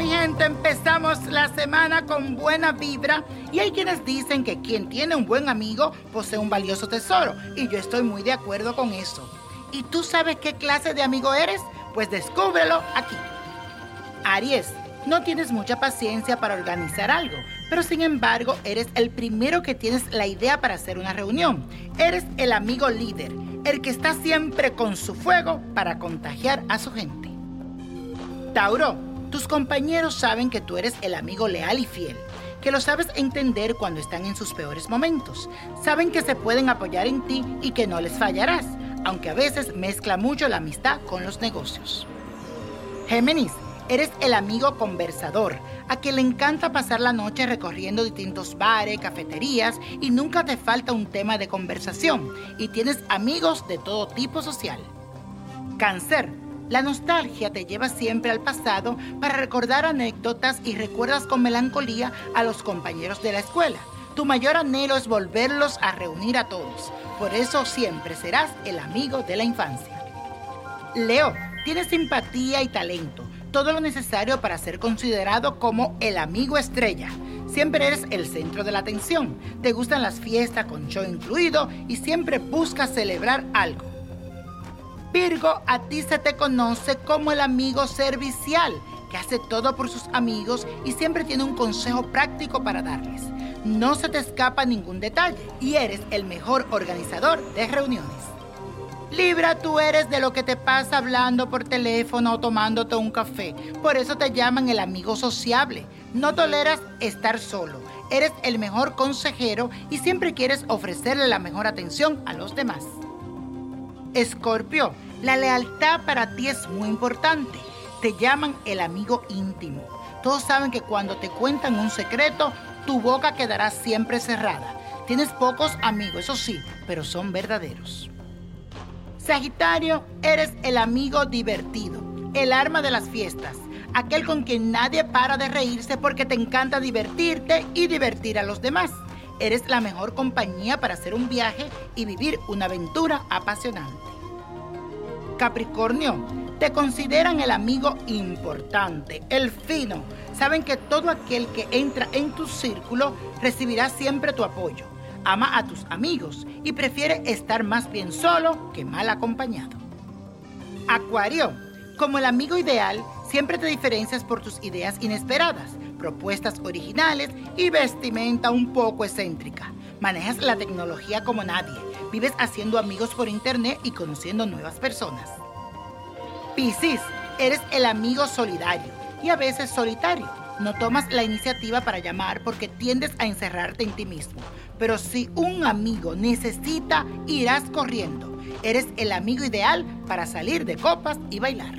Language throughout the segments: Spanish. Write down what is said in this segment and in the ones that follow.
empezamos la semana con buena vibra y hay quienes dicen que quien tiene un buen amigo posee un valioso tesoro y yo estoy muy de acuerdo con eso. ¿Y tú sabes qué clase de amigo eres? Pues descúbrelo aquí. Aries, no tienes mucha paciencia para organizar algo, pero sin embargo eres el primero que tienes la idea para hacer una reunión. Eres el amigo líder, el que está siempre con su fuego para contagiar a su gente. Tauro, tus compañeros saben que tú eres el amigo leal y fiel, que lo sabes entender cuando están en sus peores momentos. Saben que se pueden apoyar en ti y que no les fallarás, aunque a veces mezcla mucho la amistad con los negocios. Géminis, eres el amigo conversador, a quien le encanta pasar la noche recorriendo distintos bares, cafeterías y nunca te falta un tema de conversación y tienes amigos de todo tipo social. Cáncer, la nostalgia te lleva siempre al pasado para recordar anécdotas y recuerdas con melancolía a los compañeros de la escuela. Tu mayor anhelo es volverlos a reunir a todos. Por eso siempre serás el amigo de la infancia. Leo, tienes simpatía y talento, todo lo necesario para ser considerado como el amigo estrella. Siempre eres el centro de la atención. Te gustan las fiestas con show incluido y siempre buscas celebrar algo. Virgo, a ti se te conoce como el amigo servicial, que hace todo por sus amigos y siempre tiene un consejo práctico para darles. No se te escapa ningún detalle y eres el mejor organizador de reuniones. Libra, tú eres de lo que te pasa hablando por teléfono o tomándote un café. Por eso te llaman el amigo sociable. No toleras estar solo. Eres el mejor consejero y siempre quieres ofrecerle la mejor atención a los demás. Escorpio, la lealtad para ti es muy importante. Te llaman el amigo íntimo. Todos saben que cuando te cuentan un secreto, tu boca quedará siempre cerrada. Tienes pocos amigos, eso sí, pero son verdaderos. Sagitario, eres el amigo divertido, el arma de las fiestas, aquel con quien nadie para de reírse porque te encanta divertirte y divertir a los demás. Eres la mejor compañía para hacer un viaje y vivir una aventura apasionante. Capricornio, te consideran el amigo importante, el fino. Saben que todo aquel que entra en tu círculo recibirá siempre tu apoyo. Ama a tus amigos y prefiere estar más bien solo que mal acompañado. Acuario, como el amigo ideal, siempre te diferencias por tus ideas inesperadas, propuestas originales y vestimenta un poco excéntrica. Manejas la tecnología como nadie vives haciendo amigos por internet y conociendo nuevas personas. Piscis, eres el amigo solidario y a veces solitario. No tomas la iniciativa para llamar porque tiendes a encerrarte en ti mismo. Pero si un amigo necesita, irás corriendo. Eres el amigo ideal para salir de copas y bailar.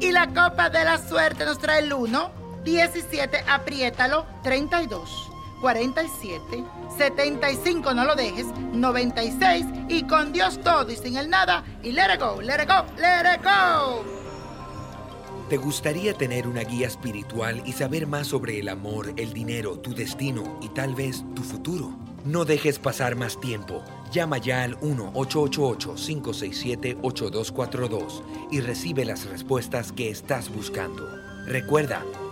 Y la copa de la suerte nos trae el 1, 17, apriétalo, 32. 47, 75, no lo dejes, 96 y con Dios todo y sin el nada y let it go, let it go, let it go. ¿Te gustaría tener una guía espiritual y saber más sobre el amor, el dinero, tu destino y tal vez tu futuro? No dejes pasar más tiempo. Llama ya al 1-888-567-8242 y recibe las respuestas que estás buscando. Recuerda,